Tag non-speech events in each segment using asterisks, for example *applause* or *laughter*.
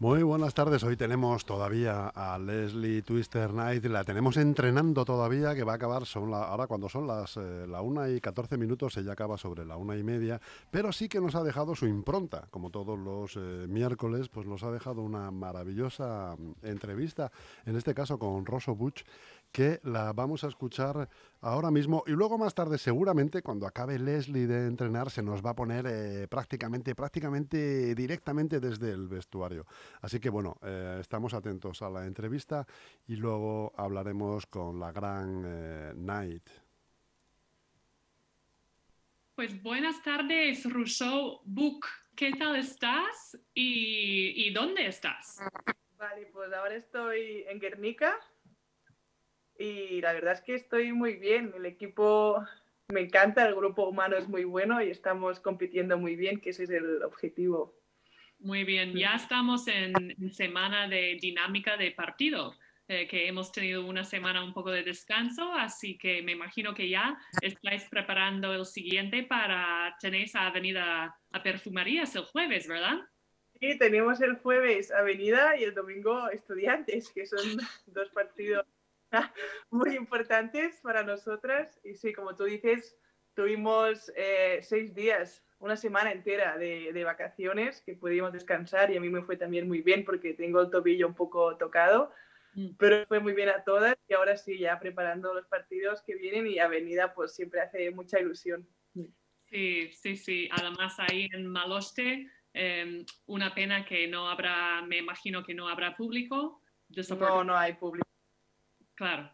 Muy buenas tardes. Hoy tenemos todavía a Leslie Twister Knight. La tenemos entrenando todavía, que va a acabar son la- ahora cuando son las eh, la una y 14 minutos, ella acaba sobre la una y media, pero sí que nos ha dejado su impronta, como todos los eh, miércoles, pues nos ha dejado una maravillosa mm, entrevista, en este caso con Rosso Butch, que la vamos a escuchar ahora mismo y luego más tarde seguramente cuando acabe Leslie de entrenar se nos va a poner eh, prácticamente prácticamente directamente desde el vestuario. Así que bueno, eh, estamos atentos a la entrevista y luego hablaremos con la gran eh, Knight. Pues buenas tardes, Rousseau Book. ¿Qué tal estás y, y dónde estás? Vale, pues ahora estoy en Guernica y la verdad es que estoy muy bien. El equipo me encanta, el grupo humano es muy bueno y estamos compitiendo muy bien, que ese es el objetivo. Muy bien, ya estamos en, en semana de dinámica de partido, eh, que hemos tenido una semana un poco de descanso, así que me imagino que ya estáis preparando el siguiente para tenéis a Avenida a Perfumerías el jueves, ¿verdad? Y tenemos el jueves Avenida y el domingo Estudiantes, que son *laughs* dos partidos *laughs* muy importantes para nosotras. Y sí, como tú dices, tuvimos eh, seis días, una semana entera de, de vacaciones que pudimos descansar y a mí me fue también muy bien porque tengo el tobillo un poco tocado, Mm. pero fue muy bien a todas y ahora sí, ya preparando los partidos que vienen y Avenida pues siempre hace mucha ilusión. Sí, sí, sí. Además ahí en Maloste, eh, una pena que no habrá, me imagino que no habrá público. No, no hay público. Claro.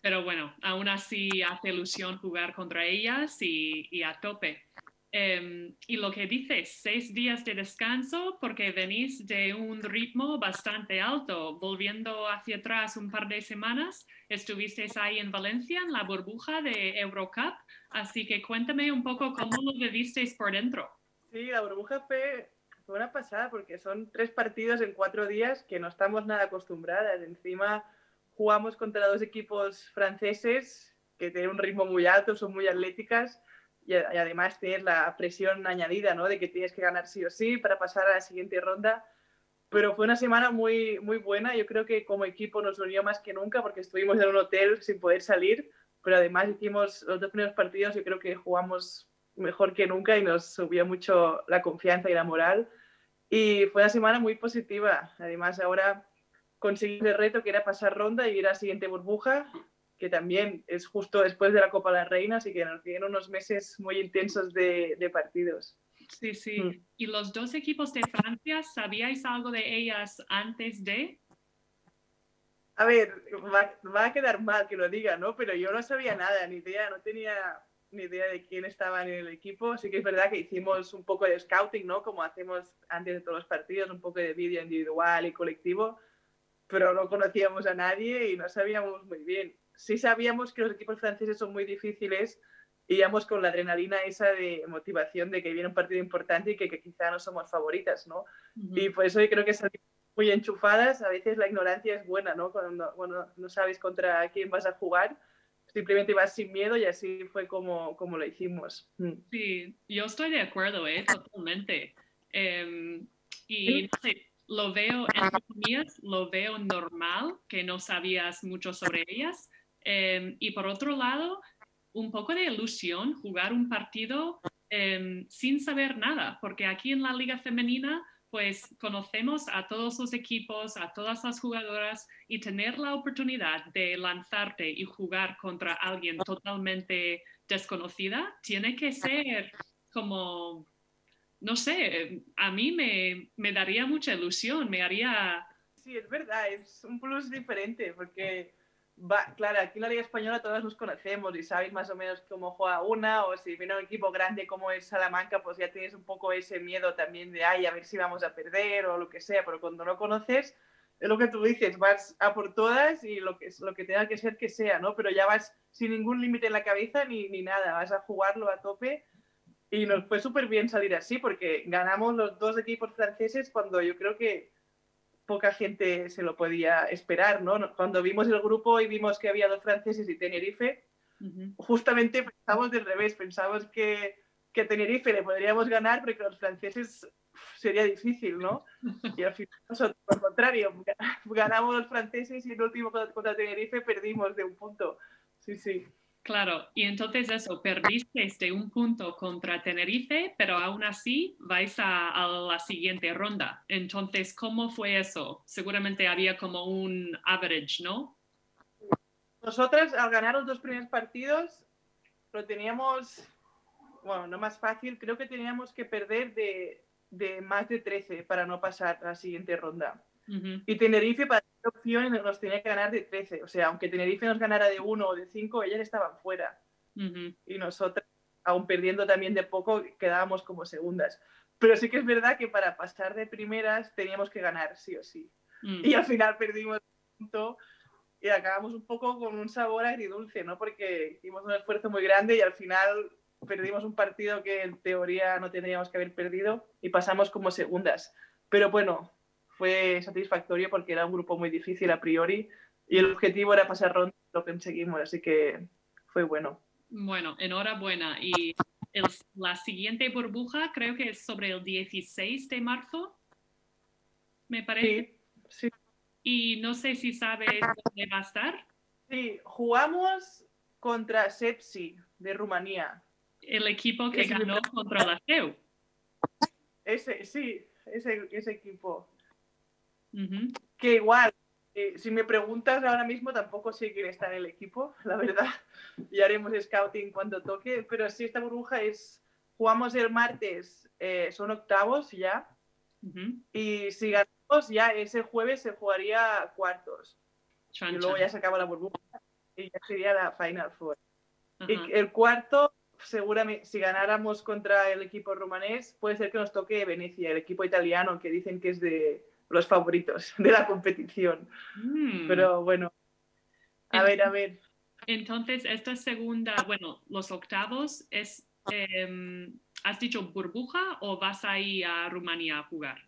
Pero bueno, aún así hace ilusión jugar contra ellas y, a tope. Eh, y lo que dices, seis días de descanso porque venís de un ritmo bastante alto. Volviendo hacia atrás un par de semanas, estuvisteis ahí en Valencia en la burbuja de Eurocup. Así que cuéntame un poco cómo lo vivisteis por dentro. Sí, la burbuja fue, fue una pasada porque son tres partidos en cuatro días que no estamos nada acostumbradas. Encima jugamos contra dos equipos franceses que tienen un ritmo muy alto, son muy atléticas y, además tienes la presión añadida, ¿no? De que tienes que ganar sí o sí para pasar a la siguiente ronda. Pero fue una semana muy, muy buena. Yo creo que como equipo nos unió más que nunca porque estuvimos en un hotel sin poder salir. Pero además hicimos los dos primeros partidos. Yo creo que jugamos mejor que nunca y nos subió mucho la confianza y la moral. Y fue una semana muy positiva. Además, ahora conseguimos el reto que era pasar ronda y ir a la siguiente burbuja, que también es justo después de la Copa de la Reina, así que nos vienen unos meses muy intensos de, de partidos. Sí, sí. Mm. ¿Y los dos equipos de Francia, sabíais algo de ellas antes de? A ver, va, va, a quedar mal que lo diga, ¿no? Pero yo no sabía nada, ni idea, no tenía ni idea de quién estaba en el equipo. Así que es verdad que hicimos un poco de scouting, ¿no? Como hacemos antes de todos los partidos, un poco de vídeo individual y colectivo, pero no conocíamos a nadie y no sabíamos muy bien. Sí sabíamos que los equipos franceses son muy difíciles y íbamos con la adrenalina esa de motivación de que viene un partido importante y que, que quizá no somos favoritas, ¿no? Uh -huh. Y por eso yo creo que salimos muy enchufadas. A veces la ignorancia es buena, ¿no? Cuando bueno, no sabes contra quién vas a jugar simplemente vas sin miedo y así fue como, como lo hicimos. Mm. Sí, yo estoy de acuerdo, ¿eh? totalmente. Eh, y no sé, lo veo, entre comillas, lo veo normal que no sabías mucho sobre ellas. Eh, y por otro lado, un poco de ilusión jugar un partido eh, sin saber nada, porque aquí en la liga femenina pues conocemos a todos los equipos, a todas las jugadoras y tener la oportunidad de lanzarte y jugar contra alguien totalmente desconocida tiene que ser como, no sé, a mí me, me daría mucha ilusión, me haría... Sí, es verdad, es un plus diferente porque Va, claro, aquí en la Liga Española todos nos conocemos y sabéis más o menos cómo juega una, o si viene un equipo grande como es Salamanca, pues ya tienes un poco ese miedo también de, ay, a ver si vamos a perder o lo que sea, pero cuando no conoces, es lo que tú dices, vas a por todas y lo que, lo que tenga que ser que sea, ¿no? Pero ya vas sin ningún límite en la cabeza ni, ni nada, vas a jugarlo a tope y nos fue súper bien salir así porque ganamos los dos equipos franceses cuando yo creo que poca gente se lo podía esperar, ¿no? Cuando vimos el grupo y vimos que había dos franceses y Tenerife, justamente pensamos del revés, pensamos que, que Tenerife le podríamos ganar porque los franceses sería difícil, ¿no? Y al final nosotros, por contrario, ganamos los franceses y el último contra Tenerife perdimos de un punto. Sí, sí. Claro, y entonces eso, perdiste de un punto contra Tenerife, pero aún así vais a, la siguiente ronda. Entonces, ¿cómo fue eso? Seguramente había como un average, ¿no? Nosotras, al ganar los dos primeros partidos, lo teníamos, bueno, no más fácil, creo que teníamos que perder de, de más de 13 para no pasar a la siguiente ronda. Y Tenerife, para opción, nos tenía que ganar de 13. O sea, aunque Tenerife nos ganara de 1 o de 5, ellas estaban fuera. Y nosotras, aún perdiendo también de poco, quedábamos como segundas. Pero sí que es verdad que para pasar de primeras teníamos que ganar, sí o sí. Mm. Y al final perdimos un punto y acabamos un poco con un sabor agridulce, ¿no? Porque hicimos un esfuerzo muy grande y al final perdimos un partido que en teoría no tendríamos que haber perdido y pasamos como segundas. Pero bueno, fue satisfactorio porque era un grupo muy difícil a priori y el objetivo era pasar ronda, lo conseguimos, así que fue bueno. Bueno, enhorabuena. Y la siguiente burbuja creo que es sobre el 16 de marzo, me parece. Sí, sí. Y no sé si sabes dónde va a estar. Sí, jugamos contra Sepsi de Rumanía. El equipo que ganó contra la CEU. Ese, sí, ese, ese equipo. Que igual, eh, si me preguntas ahora mismo, tampoco sé quién está en el equipo, *laughs* la verdad. Y haremos scouting cuando toque. Pero sí, esta burbuja es. Jugamos el martes, eh, son octavos ya. Y si ganamos, ya ese jueves se jugaría cuartos. y luego ya se acaba la burbuja y ya sería la Final Four. Y el cuarto, seguramente, si ganáramos contra el equipo rumanés, puede ser que nos toque Venecia, el equipo italiano, que dicen que es de, los favoritos de la competición. Mm. Pero bueno, a ver, a ver. Entonces, esta segunda, bueno, los octavos, es, em, ¿has dicho burbuja o vas a ir a Rumanía a jugar?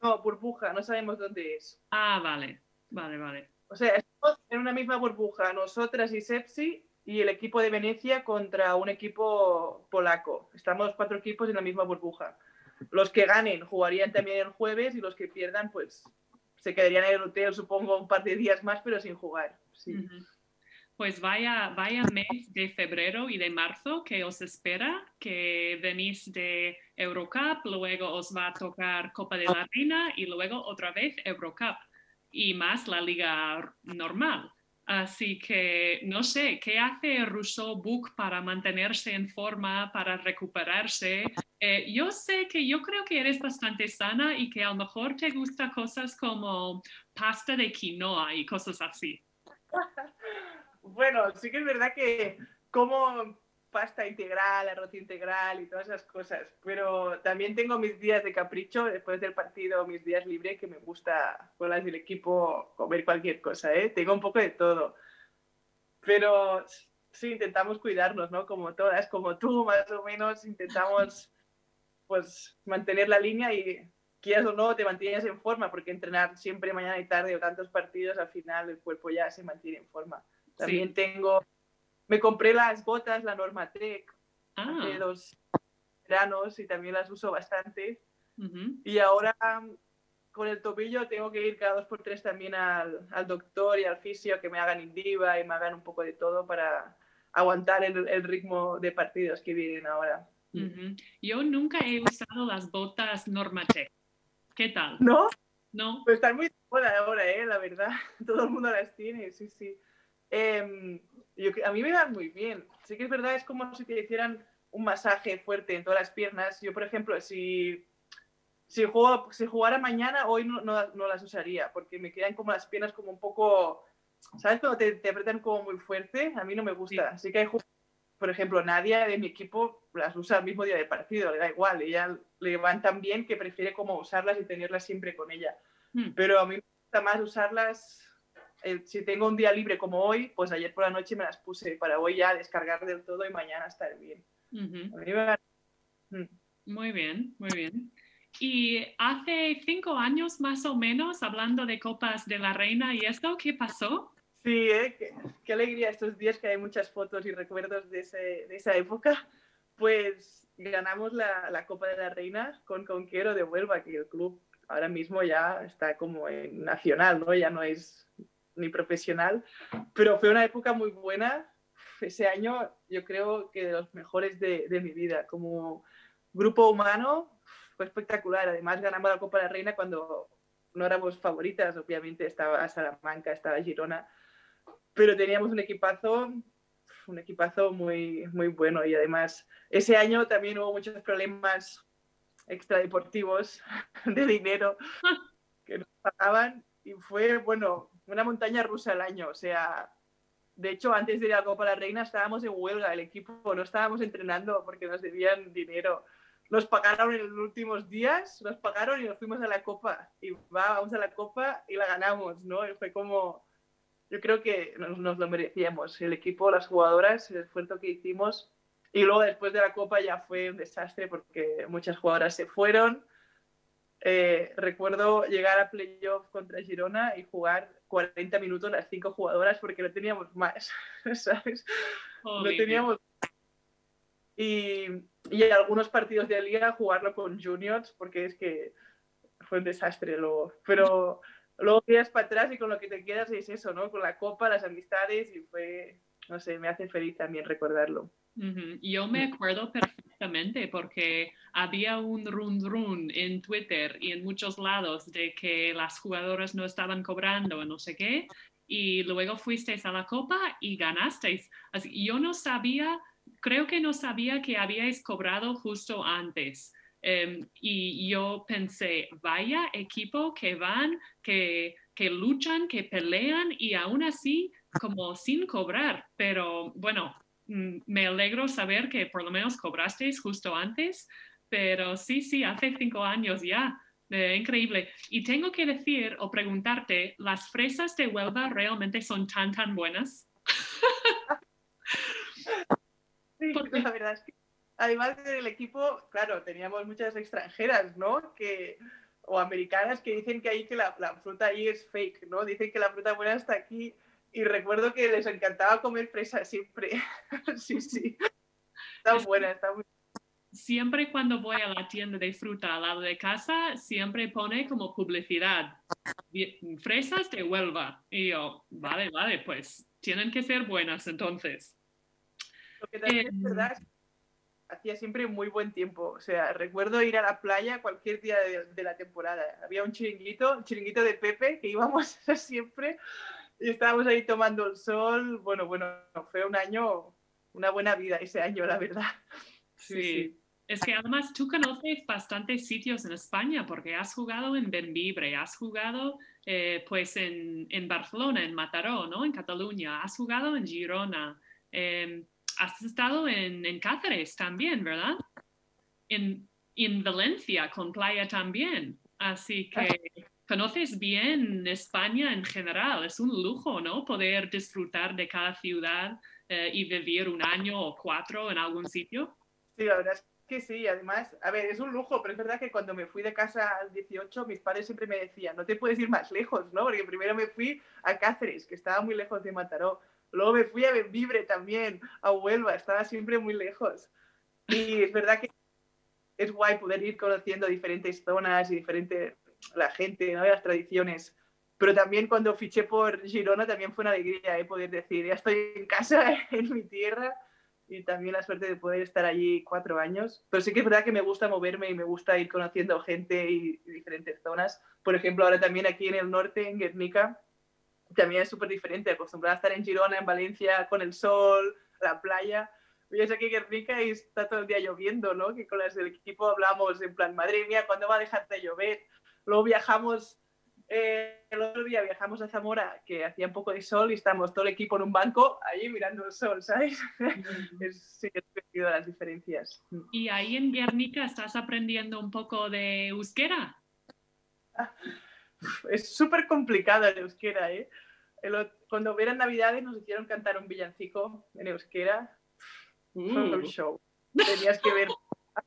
No, burbuja, no sabemos dónde es. Ah, vale, vale, vale. O sea, estamos en una misma burbuja, nosotras y Sepsi y el equipo de Venecia contra un equipo polaco. Estamos cuatro equipos en la misma burbuja los que ganen jugarían también el jueves y los que pierdan, pues se quedarían en el hotel, supongo, un par de días más, pero sin jugar. Pues vaya, vaya mes de febrero y de marzo que os espera, que venís de Eurocup, luego os va a tocar Copa de la Reina y luego otra vez Eurocup y más la liga normal. Así que no sé, ¿qué hace Rousseau Book para mantenerse en forma, para recuperarse? Eh, yo sé que yo creo que eres bastante sana y que a lo mejor te gustan cosas como pasta de quinoa y cosas así. *laughs* bueno, sí que es verdad que como pasta integral, arroz integral y todas esas cosas. Pero también tengo mis días de capricho después del partido, mis días libres, que me gusta con las del equipo comer cualquier cosa, ¿eh? Tengo un poco de todo. Pero sí, intentamos cuidarnos, ¿no? Como todas, como tú, más o menos, intentamos *laughs* pues mantener la línea y quieras o no, te mantienes en forma, porque entrenar siempre mañana y tarde o tantos partidos, al final el cuerpo ya se mantiene en forma. También tengo me compré las botas, la Normatec, ah. hace dos veranos y también las uso bastante. Y ahora con el tobillo tengo que ir cada dos por tres también al, al doctor y al fisio que me hagan indiva y me hagan un poco de todo para aguantar el, el ritmo de partidos que vienen ahora. Yo nunca he usado las botas Normatec. ¿Qué tal? ¿No? No. Pues están muy buenas ahora, ¿eh? la verdad. *laughs* Todo el mundo las tiene, sí, sí. Eh, a mí me van muy bien. Sí que es verdad, es como si te hicieran un masaje fuerte en todas las piernas. Yo, por ejemplo, si, si, juego, si jugara mañana, hoy no, no, las usaría, porque me quedan como las piernas como un poco... ¿Sabes? Cuando te, te apretan como muy fuerte, a mí no me gusta. Así que hay por ejemplo, Nadia de mi equipo las usa el mismo día del partido, le da igual, ella le van tan bien que prefiere como usarlas y tenerlas siempre con ella. Hmm. Pero a mí me gusta más usarlas si tengo un día libre como hoy, pues ayer por la noche me las puse para hoy ya descargar del todo y mañana estar bien. Mí me- Mm. Muy bien, muy bien. Y hace cinco años más o menos, hablando de Copas de la Reina y esto, ¿qué pasó? Sí, ¿eh? qué, qué alegría estos días que hay muchas fotos y recuerdos de, ese- de esa época. Pues ganamos la, la Copa de la Reina con Conquero de Huelva, que el club ahora mismo ya está como en nacional, ¿no? Ya no es ni profesional, pero fue una época muy buena. Ese año yo creo que de los mejores de, de mi vida. Como grupo humano fue espectacular. Además ganamos la Copa de la Reina cuando no éramos favoritas, obviamente estaba Salamanca, estaba Girona, pero teníamos un equipazo, un equipazo muy, muy bueno y además ese año también hubo muchos problemas extradeportivos *laughs* de dinero que nos pagaban y fue, bueno, una montaña rusa el año, o sea, de hecho antes de ir a Copa la Reina estábamos en huelga, el equipo no estábamos entrenando porque nos debían dinero. Nos pagaron en los últimos días, nos pagaron y nos fuimos a la Copa. Y va, vamos a la Copa y la ganamos, ¿no? Y fue como, yo creo que nos, nos lo merecíamos. El equipo, las jugadoras, el esfuerzo que hicimos. Y luego después de la Copa ya fue un desastre porque muchas jugadoras se fueron. Eh, recuerdo llegar a playoff contra Girona y jugar 40 minutos las cinco jugadoras porque no teníamos más, *laughs* ¿sabes? No teníamos... Y, y algunos partidos de liga jugarlo con juniors porque es que fue un desastre luego. Pero luego miras para atrás y con lo que te quedas es eso, ¿no? Con la copa, las amistades y fue, no sé, me hace feliz también recordarlo. Ujú. Yo me acuerdo perfectamente porque había un run run en Twitter y en muchos lados de que las jugadoras no estaban cobrando, no sé qué, y luego fuisteis a la copa y ganasteis. Así, yo no sabía, creo que no sabía que habíais cobrado justo antes. Em, y yo pensé, vaya equipo que van, que, que luchan, que pelean y aún así como sin cobrar. Pero bueno, me alegro saber que por lo menos cobrasteis justo antes, pero sí, sí, hace cinco años ya. Eh, increíble. Y tengo que decir o preguntarte, ¿las fresas de Huelva realmente son tan, tan buenas? *laughs* Sí, ¿Por qué? *laughs* la verdad es que además del equipo, claro, teníamos muchas extranjeras, ¿no? Que, o americanas que dicen que ahí que la, la fruta ahí es fake, ¿no? Dicen que la fruta buena está aquí. Y recuerdo que les encantaba comer fresa siempre. *laughs* sí, sí. Está Es- buena, está muy Siempre cuando voy a la tienda de fruta al lado de casa, siempre pone como publicidad, "Vie- fresas de Huelva. Y yo, vale, vale, pues tienen que ser buenas entonces. Lo que también Eh, es verdad que hacía siempre muy buen tiempo. O sea, recuerdo ir a la playa cualquier día de, de la temporada. Había un chiringuito, un chiringuito de Pepe, que íbamos *laughs* siempre y estábamos ahí tomando el sol. Bueno, bueno, fue un año, una buena vida ese año, la verdad. Sí. Es que además tú conoces bastantes sitios en España porque has jugado en Benvibre, has jugado eh, pues en, en Barcelona, en Mataró, ¿no? En Cataluña, has jugado en Girona, eh, has estado en, en Cáceres también, ¿verdad? En, en Valencia con Playa también. Así que conoces bien España en general. Es un lujo, ¿no? Poder disfrutar de cada ciudad eh, y vivir un año o cuatro en algún sitio. Sí, la verdad es que sí. Además, a ver, es un lujo, pero es verdad que cuando me fui de casa al 18, mis padres siempre me decían, no te puedes ir más lejos, ¿no? Porque primero me fui a Cáceres, que estaba muy lejos de Mataró. Luego me fui a Benvibre también, a Huelva, estaba siempre muy lejos. Y es verdad que es guay poder ir conociendo diferentes zonas y diferente la gente, ¿no? Las tradiciones. Pero también cuando fiché por Girona también fue una alegría ¿eh? poder decir, ya estoy en casa, *laughs* en mi tierra, y también la suerte de poder estar allí cuatro años. Pero sí que es verdad que me gusta moverme y me gusta ir conociendo gente y diferentes zonas. Por ejemplo, ahora también aquí en el norte, en Guernica, también es súper diferente, acostumbrada a estar en Girona, en Valencia, con el sol, la playa. Vienes aquí en Guernica y está todo el día lloviendo, ¿no? Que con las del equipo hablamos en plan, madre mía, ¿cuándo va a dejar de llover? Luego viajamos, eh, el otro día viajamos a Zamora, que hacía un poco de sol y estamos todo el equipo en un banco allí mirando el sol, ¿sabes? *laughs* es, sí, es divertido las diferencias. Y ahí en Guernica estás aprendiendo un poco de euskera. Es súper complicado el euskera, ¿eh? El cuando eran navidades nos hicieron cantar un villancico en euskera. Fue un Uh, show. tenías que ver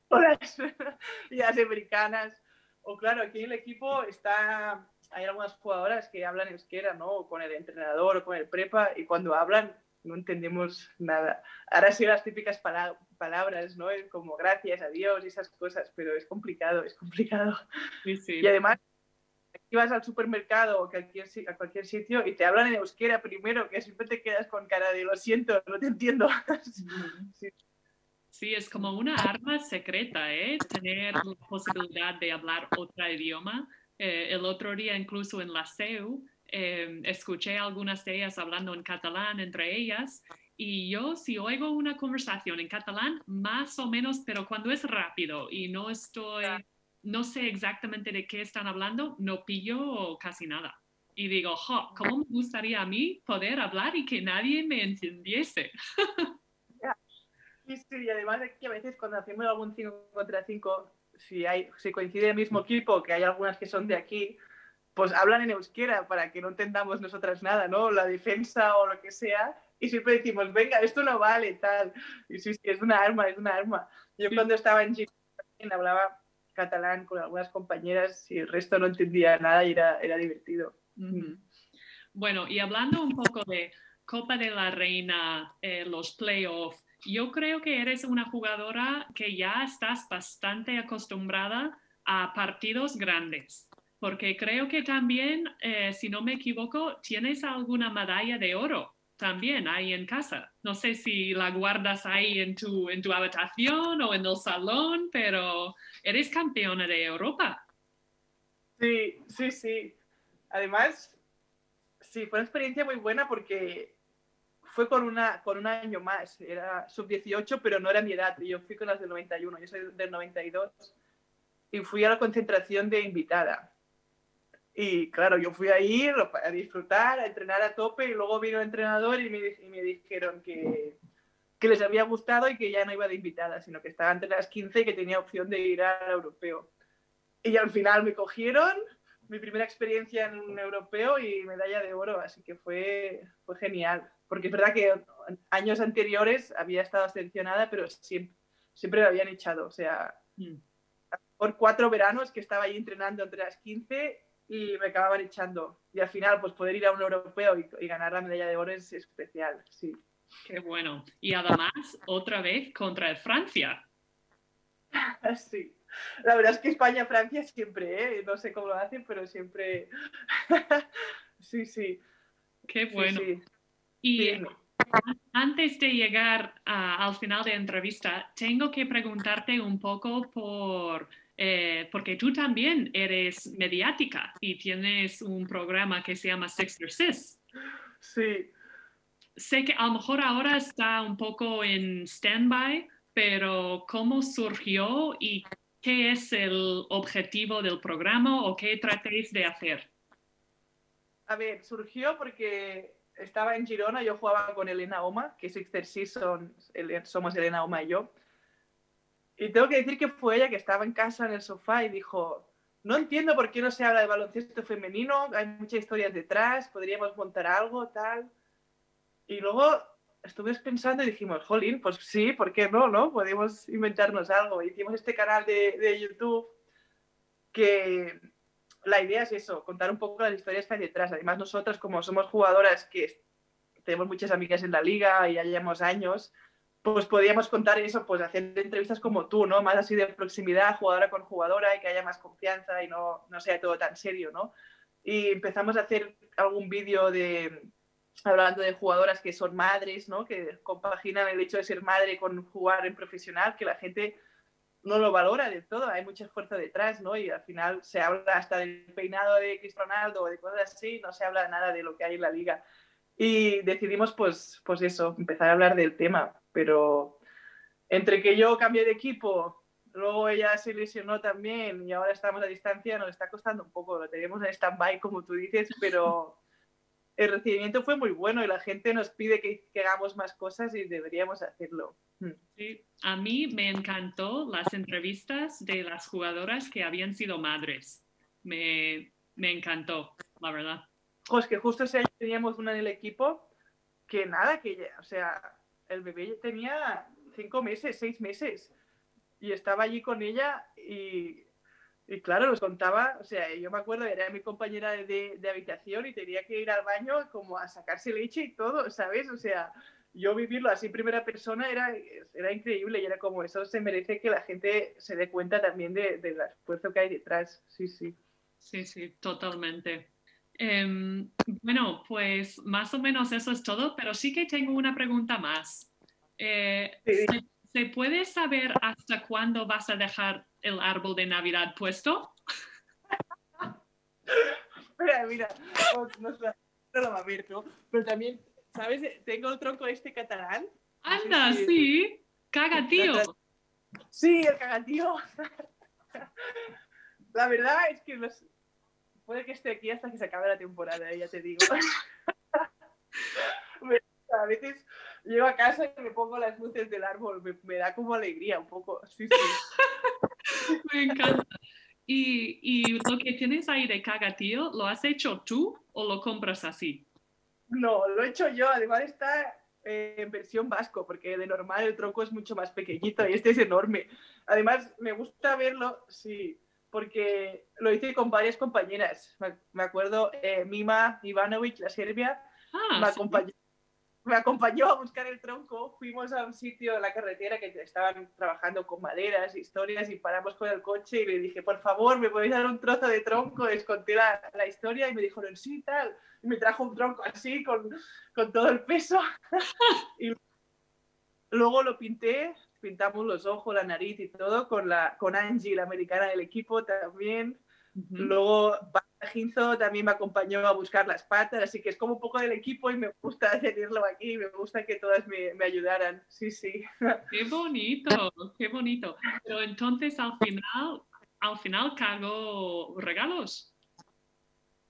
las *laughs* las americanas. O claro, aquí en el equipo está, hay algunas jugadoras que hablan euskera, ¿no? con el entrenador o con el prepa, y cuando hablan no entendemos nada. Ahora sí las típicas palabras, ¿no? Como gracias, adiós y esas cosas, pero es complicado, es complicado. Y además, aquí vas al supermercado o a cualquier, a cualquier sitio y te hablan en euskera primero, que siempre te quedas con cara de lo siento, no te entiendo. *laughs* sí. Sí, es como una arma secreta, ¿eh? Tener la posibilidad de hablar otro idioma. Eh, el otro día, incluso en la CEU, eh, escuché algunas de ellas hablando en catalán entre ellas. Y yo, si oigo una conversación en catalán, más o menos, pero cuando es rápido y no estoy, no sé exactamente de qué están hablando, no pillo casi nada. Y digo, jo, ¿cómo me gustaría a mí poder hablar y que nadie me entendiese? *laughs* Sí, sí, y además que a veces cuando hacemos algún 5 contra 5, si, hay, si coincide el mismo equipo, que hay algunas que son de aquí, pues hablan en euskera para que no entendamos nosotras nada, ¿no? La defensa o lo que sea, y siempre decimos, venga, esto no vale, tal. Y sí, sí, es una arma, es una arma. Yo cuando estaba en Chile hablaba catalán con algunas compañeras y el resto no entendía nada y era, era divertido. Bueno, y hablando un poco de Copa de la Reina, eh, los playoffs, yo creo que eres una jugadora que ya estás bastante acostumbrada a partidos grandes, porque creo que también, eh, si no me equivoco, tienes alguna medalla de oro también ahí en casa. No sé si la guardas ahí en tu, en tu habitación o en el salón, pero eres campeona de Europa. Sí, sí, sí. Además, sí, fue una experiencia muy buena porque fue con, una, con un año más, era sub-18, pero no era mi edad, yo fui con las del 91, yo soy del 92, y fui a la concentración de invitada. Y claro, yo fui a ir a disfrutar, a entrenar a tope, y luego vino el entrenador y me, y me dijeron que, que les había gustado y que ya no iba de invitada, sino que estaba entre las 15 y que tenía opción de ir al europeo. Y al final me cogieron, mi primera experiencia en un europeo y medalla de oro, así que fue, fue genial porque es verdad que años anteriores había estado seleccionada, pero siempre, siempre la habían echado. O sea, mm. por cuatro veranos que estaba ahí entrenando entre las 15 y me acababan echando. Y al final, pues poder ir a un europeo y, ganar la medalla de oro es especial, sí. Qué bueno. Y además, otra vez contra Francia. *laughs* sí. La verdad es que España-Francia siempre, ¿eh? no sé cómo lo hacen, pero siempre. *laughs* sí, sí. Qué bueno. Y antes de llegar al final de la entrevista, tengo que preguntarte un poco por, eh, porque tú también eres mediática y tienes un programa que se llama Sexter Sis. Sí. Sé que a lo mejor ahora está un poco en stand-by, pero ¿cómo surgió y qué es el objetivo del programa o qué tratéis de hacer? A ver, surgió porque estaba en Girona, yo jugaba con Elena Oma, que es Season, somos Elena Oma y yo. Y tengo que decir que fue ella que estaba en casa en el sofá y dijo, no entiendo por qué no se habla de baloncesto femenino, hay muchas historias detrás, podríamos montar algo, tal. Y luego estuve pensando y dijimos, jolín, pues sí, ¿por qué no? no? Podemos inventarnos algo. Hicimos este canal de, de YouTube que la idea es eso, contar un poco las historias que hay detrás. Además, nosotras, como somos jugadoras que tenemos muchas amigas en la liga y ya llevamos años, pues podíamos contar eso, pues hacer entrevistas como tú, ¿no? Más así de proximidad, jugadora con jugadora y que haya más confianza y no, no sea todo tan serio, ¿no? Y empezamos a hacer algún vídeo de hablando de jugadoras que son madres, ¿no? Que compaginan el hecho de ser madre con jugar en profesional, que la gente no lo valora del todo, hay mucha fuerza detrás, ¿no? Y al final se habla hasta del peinado de Cristiano Ronaldo o de cosas así, no se habla nada de lo que hay en la liga. Y decidimos, pues, pues eso, empezar a hablar del tema, pero entre que yo cambié de equipo, luego ella se lesionó también y ahora estamos a distancia, nos está costando un poco, lo tenemos en stand-by, como tú dices, pero *laughs* el recibimiento fue muy bueno y la gente nos pide que, que hagamos más cosas y deberíamos hacerlo. Hmm. Sí, a mí me encantó las entrevistas de las jugadoras que habían sido madres. Me, me encantó, la verdad. Pues que justo ese año teníamos una en el equipo que nada, que o sea, el bebé tenía cinco meses, seis meses. Y estaba allí con ella y, y claro, nos contaba, o sea, yo me acuerdo, era mi compañera de, de habitación y tenía que ir al baño como a sacarse leche y todo, ¿sabes? O sea, yo vivirlo así en primera persona era, era increíble y era como eso se merece que la gente se dé cuenta también del de, esfuerzo que hay detrás. Sí, sí. Sí, sí, totalmente. Eh, bueno, pues más o menos eso es todo, pero sí que tengo una pregunta más. Eh, Sí. ¿Se, puede saber hasta cuándo vas a dejar el árbol de Navidad puesto? *laughs* Mira, mira, oh, no, sé, no lo va a ver, ¿no? Pero también, ¿sabes? Tengo el tronco este catalán. Anda, Sí, sí. sí. Caga, tío. Sí, el cagatío. *laughs* La verdad es que los... puede que esté aquí hasta que se acabe la temporada, ya te digo. *laughs* A veces llego a casa y me pongo las luces del árbol, me, me da como alegría un poco. Sí, sí. *laughs* Me encanta. Y, y lo que tienes ahí de caga, tío, ¿lo has hecho tú o lo compras así? No, lo he hecho yo. Además está eh, en versión vasco, porque de normal el tronco es mucho más pequeñito y este es enorme. Además, me gusta verlo, sí, porque lo hice con varias compañeras. Me, me acuerdo, eh, Mima Ivanovic, la serbia, Ah, me acompañó, me acompañó a buscar el tronco. Fuimos a un sitio en la carretera que estaban trabajando con maderas, historias, y paramos con el coche y le dije, por favor, ¿me podéis dar un trozo de tronco? Les conté la, la historia y me dijeron, sí, tal. Y me trajo un tronco así, con, con todo el peso. *laughs* y luego lo pinté, pintamos los ojos, la nariz y todo, con, la, con Angie, la americana del equipo también. Ujú. Luego Ginzo también me acompañó a buscar las patas, así que es como un poco del equipo y me gusta *laughs* tenerlo aquí, me gusta que todas me, me ayudaran. Sí, sí. *laughs* Qué bonito, qué bonito. Pero entonces al final, al final cago regalos.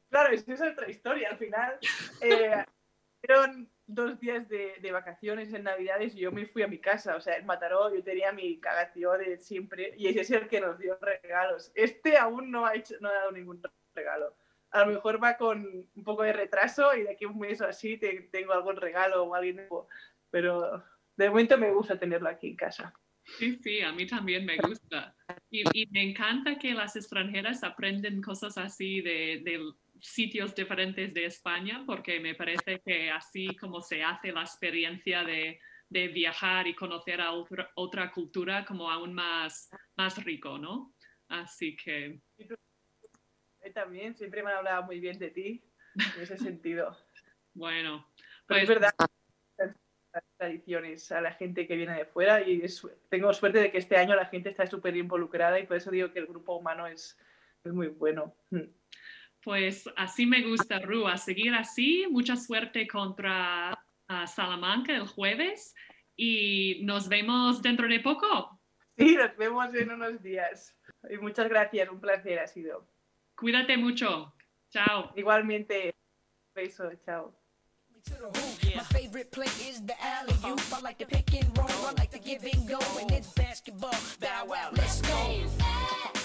Claro, esa es otra historia. Al final, eh, *laughs* fueron dos días de, de vacaciones en Navidades y yo me fui a mi casa. O sea, en Mataró yo tenía mi cagatío de siempre y ese es el que nos dio regalos. Este aún no ha, hecho, no ha dado ningún regalo. A lo mejor va con un poco de retraso y de aquí a un mes o así te- tengo algún regalo o alguien nuevo. Pero de momento me gusta tenerlo aquí en casa. Sí, sí, a mí también me gusta. Y, y me encanta que las extranjeras aprenden cosas así de, de sitios diferentes de España, porque me parece que así como se hace la experiencia de, de viajar y conocer a otra, otra cultura como aún más, más rico, ¿no? Así que, También siempre me han hablado muy bien de ti en ese sentido. *laughs* bueno, Pero pues es verdad, tradiciones a la gente que viene de fuera y es- tengo suerte de que este año la gente está súper involucrada y por eso digo que el grupo humano es, es muy bueno. Mm. Pues así me gusta, Ru, a seguir así. Mucha suerte contra Salamanca el jueves y nos vemos dentro de poco. Sí, nos vemos en unos días. Y muchas gracias, un placer ha sido. Cuídate mucho. Chao. Igualmente, beso, chao. to the hoop. My favorite play is the alley oop. I like to pick and roll. I like to give and go. And it's basketball. Bow wow, let's go.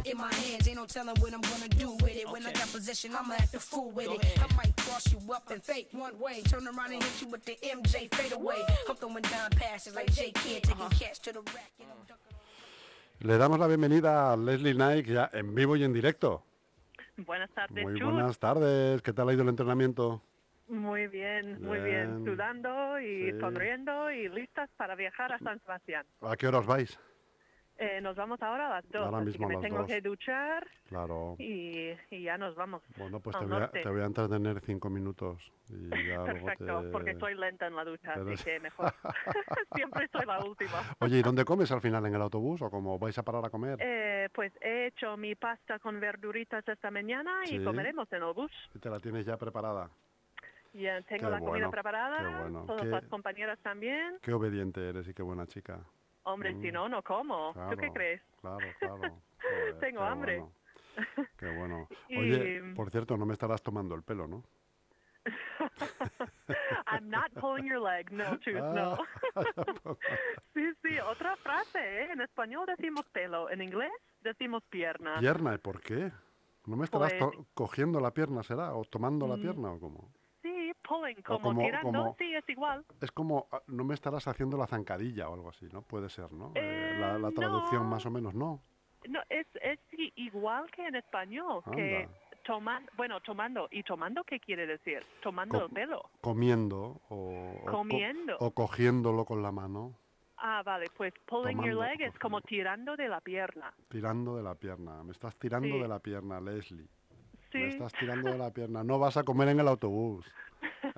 Rock in my hands. Ain't no telling what I'm gonna do with it. When I Okay. got possession, I'ma act a fool with Go it. ahead. I might cross you up and fake one way. Turn around and hit you with the MJ fade away. I'm throwing down passes like J Kid, taking Uh-huh. catch to the rack. And I'm dunking on Le damos la bienvenida a Leslie Nike ya en vivo y en directo. Buenas tardes, Muy Chus. buenas tardes, ¿qué tal ha ido el entrenamiento? Muy bien, muy Bien. bien. Sudando y Sí. sonriendo y listas para viajar a San Sebastián. ¿A qué hora os vais? Eh, nos vamos ahora a las dos, Ahora así mismo que a me las tengo dos. que duchar Claro. y, y ya nos vamos. Bueno, pues te voy, a, te voy a entretener cinco minutos y ya *laughs* luego Perfecto, te- porque soy lenta en la ducha, Pero así que *laughs* mejor. *laughs* Siempre soy la última. Oye, ¿y dónde comes al final? ¿En el autobús o cómo vais a parar a comer? Eh, pues he hecho mi pasta con verduritas esta mañana Sí. y comeremos en el bus. ¿Y ¿Te la tienes ya preparada? Ya tengo Qué la comida bueno, preparada, qué bueno. todas Qué- las compañeras también. Qué obediente eres y qué buena chica. Hombre, si Mm. no, no como. ¿Tú qué Claro. crees? Claro, claro. *laughs* Joder, Tengo qué hambre. bueno. Qué bueno. *laughs* Oye, Y- por cierto, no me estarás tomando el pelo, ¿no? *laughs* I'm not pulling your leg. No, Chus, no. sí, sí, otra frase, ¿eh? En español decimos pelo, en inglés decimos pierna. Pierna, ¿y por qué? ¿No me estarás Pues- cogiendo la pierna, será? ¿O tomando la Mm. pierna o cómo? Pulling, como, como- tirando, como- sí, es igual. Es como, ah, no me estarás haciendo la zancadilla o algo así, ¿no? Puede ser, ¿no? Eh, la, Eh, la traducción no. más o menos, no. No, es, es igual que en español, que Anda. tomando, bueno, tomando, ¿y tomando qué quiere decir? Tomando Co- el pelo. Comiendo o, o co- Comiendo. o cogiéndolo con la mano, Ah, vale, pues pulling your Tomando, leg es como tirando de la pierna. tirando de la pierna. Me estás tirando Sí. de la pierna, Leslie. Sí. Me estás *laughs* tirando de la pierna. No vas a comer en el autobús.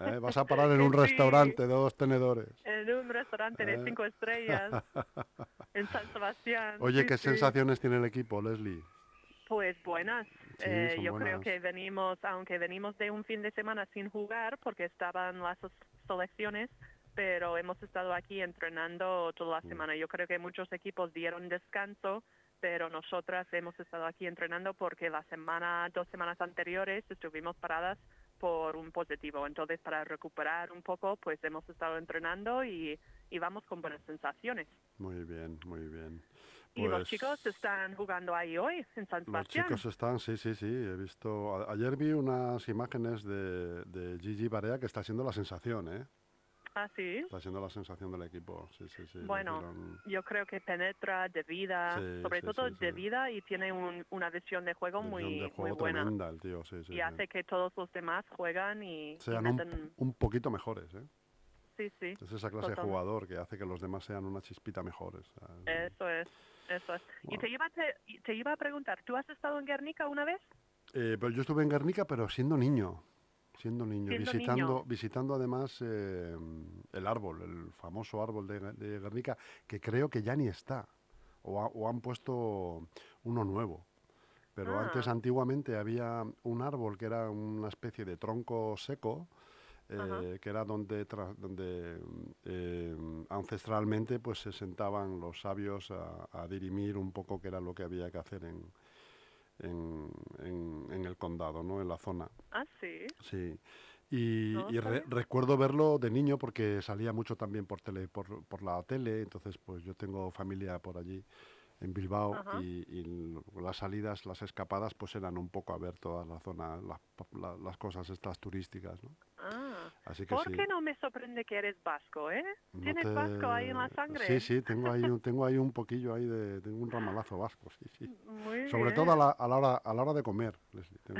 ¿Eh? Vas a parar en un Sí. restaurante de dos tenedores. En un restaurante de Eh. cinco estrellas *laughs* en San Sebastián. Oye, sí, ¿qué sí. sensaciones tiene el equipo, Leslie? Pues buenas. Eh, yo creo buenas. que venimos, aunque venimos de un fin de semana sin jugar porque estaban las selecciones, pero hemos estado aquí entrenando toda Mm. la semana. Yo creo que muchos equipos dieron descanso, pero nosotras hemos estado aquí entrenando porque la semana, dos semanas anteriores estuvimos paradas por un positivo. Entonces, para recuperar un poco, pues hemos estado entrenando y, y vamos con buenas sensaciones. Muy bien, muy bien. Y los Pues, chicos están jugando ahí hoy en San Los Sebastián. chicos están, sí, sí, sí. He visto. a- ayer vi unas imágenes de, de Gigi Barea que está siendo la sensación, ¿eh? Ah, sí. Está siendo la sensación del equipo. Sí, sí, sí. le Bueno, yo creo que penetra de vida, Sí, sobre sí, todo sí, de vida y tiene un- una visión de juego visión muy, de muy buena. tremenda el tío, sí, sí. y hace que todos los demás juegan y, Sean un, meten- un poquito mejores, ¿eh? Sí, sí, Es esa clase de jugador que hace que los demás sean una chispita mejores. eso es, eso es. Y te iba, a te, te iba a preguntar, ¿tú has estado en Guernica una vez? Eh, pero yo estuve en Guernica, pero siendo niño. Siendo niño, Siendo visitando, niño. visitando además eh, el árbol, el famoso árbol de, de Guernica, que creo que ya ni está. O, ha- o han puesto uno nuevo. Pero Ah. antes, antiguamente, había un árbol que era una especie de tronco seco, eh, que era donde, donde eh, ancestralmente pues se sentaban los sabios a, a dirimir un poco qué era lo que había que hacer en, en, en- en el condado, ¿no? En la zona. Ah, sí. Sí. Y, No y re- sabía. recuerdo verlo de niño porque salía mucho también por tele, por, por la tele, entonces pues yo tengo familia por allí en Bilbao y, las salidas, las escapadas pues eran un poco a ver toda la zona, las, la- las cosas estas turísticas, ¿no? Ah. Así que ¿Por sí. qué no me sorprende que eres vasco, eh? no ¿Tienes te- vasco ahí en la sangre? Sí, sí, tengo ahí un, tengo ahí un poquillo ahí de, tengo un *laughs* ramalazo vasco, sí, sí. Muy Sobre bien. todo a la, a la hora, a la hora de comer. Leslie, *laughs*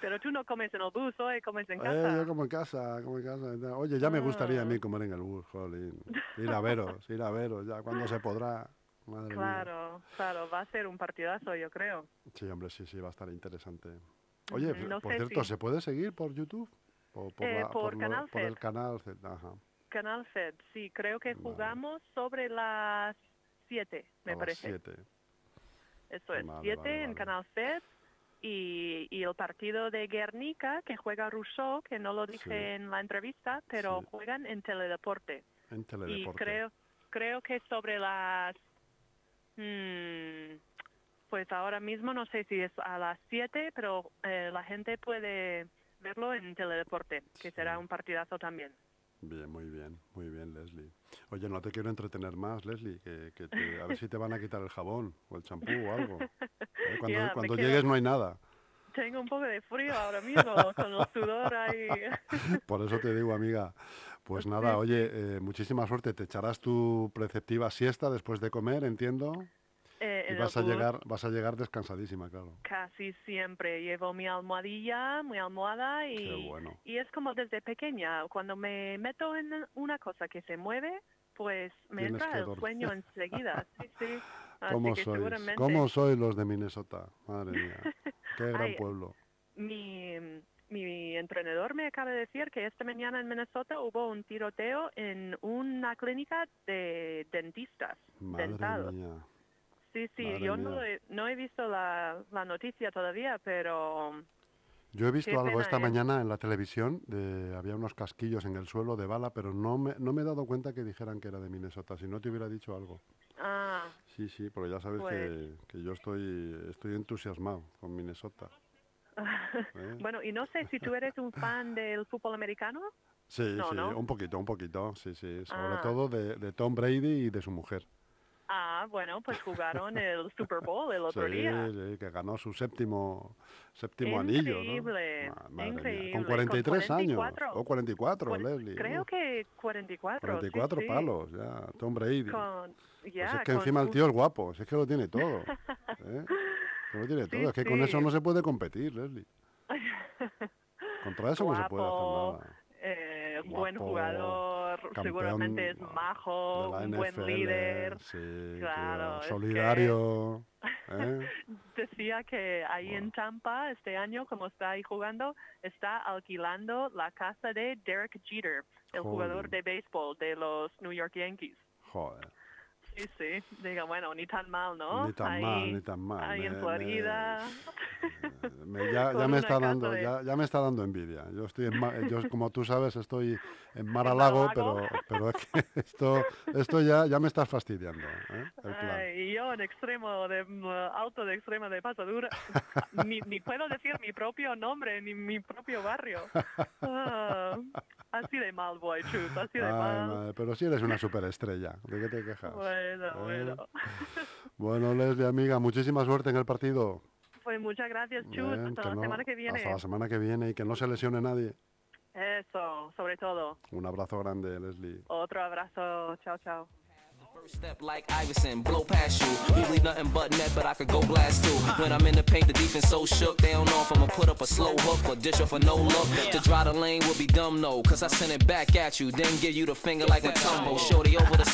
Pero tú no comes en el bus hoy, comes en Eh, casa. yo como en casa, como en casa. Oye, ya me gustaría a mí Ah. comer en el bus, jolín. *laughs* Ir a veros, ir a veros, ya cuando se podrá. Madre mía. Claro, claro, va a ser un partidazo, yo creo. Sí, hombre, sí, sí, va a estar interesante. Oye, no por cierto, si- ¿se puede seguir por YouTube? O por, Eh, la- por lo- Canal por el canal Fed, ajá, Canal Fed, sí, creo que Vale. jugamos sobre las 7, me a las parece. siete. Eso es, Vale, 7 vale, en. Canal Fed. Y, y el partido de Guernica, que juega Rousseau, que no lo dije Sí. en la entrevista, pero Sí. juegan en Teledeporte. En Y Teledeporte. creo, creo que sobre las... mm, pues ahora mismo no sé si es a las 7, pero eh, la gente puede verlo en Teledeporte, que será un partidazo también. Bien, muy bien, muy bien, Leslie. Oye, no te quiero entretener más, Leslie, que, que te- a ver si te van a quitar el jabón o el champú o algo. *laughs* ¿eh? Cuando, cuando llegues no hay nada. Tengo un poco de frío ahora mismo, con el sudor ahí. *laughs* Por eso te digo, amiga, pues nada, oye, eh, muchísima suerte. Te echarás tu preceptiva siesta después de comer, entiendo. Eh, Y vas a llegar, vas a llegar descansadísima, claro. Casi siempre llevo mi almohadilla, mi almohada y, bueno. y es como desde pequeña. Cuando me meto en una cosa que se mueve, pues me Tienes entra el sueño enseguida. Sí, sí. *laughs* Así ¿Cómo que sois? seguramente ¿Cómo sois los de Minnesota? Madre mía, *laughs* qué gran Ay, pueblo. mi, mi entrenador me acaba de decir que esta mañana en Minnesota hubo un tiroteo en una clínica de dentistas. Madre dentados. mía. Sí, sí, Madre yo no, he, no he visto la, la noticia todavía, pero Yo he visto algo esta ¿eh? mañana en la televisión, de, había unos casquillos en el suelo de bala, pero no me, no me he dado cuenta que dijeran que era de Minnesota, si no te hubiera dicho algo. ah, Sí, sí, porque ya sabes Pues- que, que yo estoy, estoy entusiasmado con Minnesota. *laughs* ¿eh? Bueno, y no sé si tú eres un fan del fútbol americano. Sí, no, sí, ¿no? un poquito, un poquito, sí, sí. Sobre Ah. todo de, de Tom Brady y de su mujer. Ah, bueno, pues jugaron *laughs* el Super Bowl el Sí, otro día. sí, que ganó su séptimo, séptimo anillo, ¿no? Increíble, Ma- madre mía, increíble, Con con 43 años. 44. O 44, Cuar- Leslie. Creo Uf, que 44. sí, 44 sí. palos, ya. Tom Brady. Con, Pues ya, es que con encima el tío es guapo, es que lo tiene todo. *laughs* ¿eh? Lo tiene Sí, todo. Es que con sí. eso no se puede competir, Leslie. *laughs* Contra eso no se puede Guapo, hacer nada. eh, buen Guapo, jugador, seguramente es majo, un buen líder. Sí, tío, Claro, es que- solidario. ¿eh? *laughs* Decía que ahí en Tampa este año, como está ahí jugando, está alquilando la casa de Derek Jeter, el Joder. jugador de béisbol de los New York Yankees. Joder, Sí, sí, diga, bueno, ni tan mal, ¿no? ni tan ahí, mal, ni tan mal. Ahí me- en me- Florida. *laughs* me- ya, Con ya me está dando, de- ya, ya me está dando envidia. Yo estoy en, yo, como tú sabes, estoy en Mar-a-Lago. pero, pero es que *laughs* esto, esto ya, ya me está fastidiando. ¿eh? El plan. Ay, y yo en extremo de mm, alto de extrema de pasadura *laughs* ni, ni puedo decir mi propio nombre ni mi propio barrio Ah, así de mal voy Chus así de Ay, mal madre, pero si eres una superestrella, ¿de qué te quejas? bueno ¿Eh? bueno *laughs* Bueno, Leslie, amiga, muchísima suerte en el partido. pues muchas gracias Chus hasta la no- semana que viene Hasta la semana que viene y que no se lesione nadie. eso sobre todo Un abrazo grande, Leslie. otro abrazo chao chao step like Iverson, blow past you. Usually nothing but net, but I could go blast too. When I'm in the paint, the defense so shook, they don't know if I'ma put up a slow hook or dish off a no look. To draw the lane would be dumb, no, cause I send it back at you, then give you the finger like a tumble. Shorty over the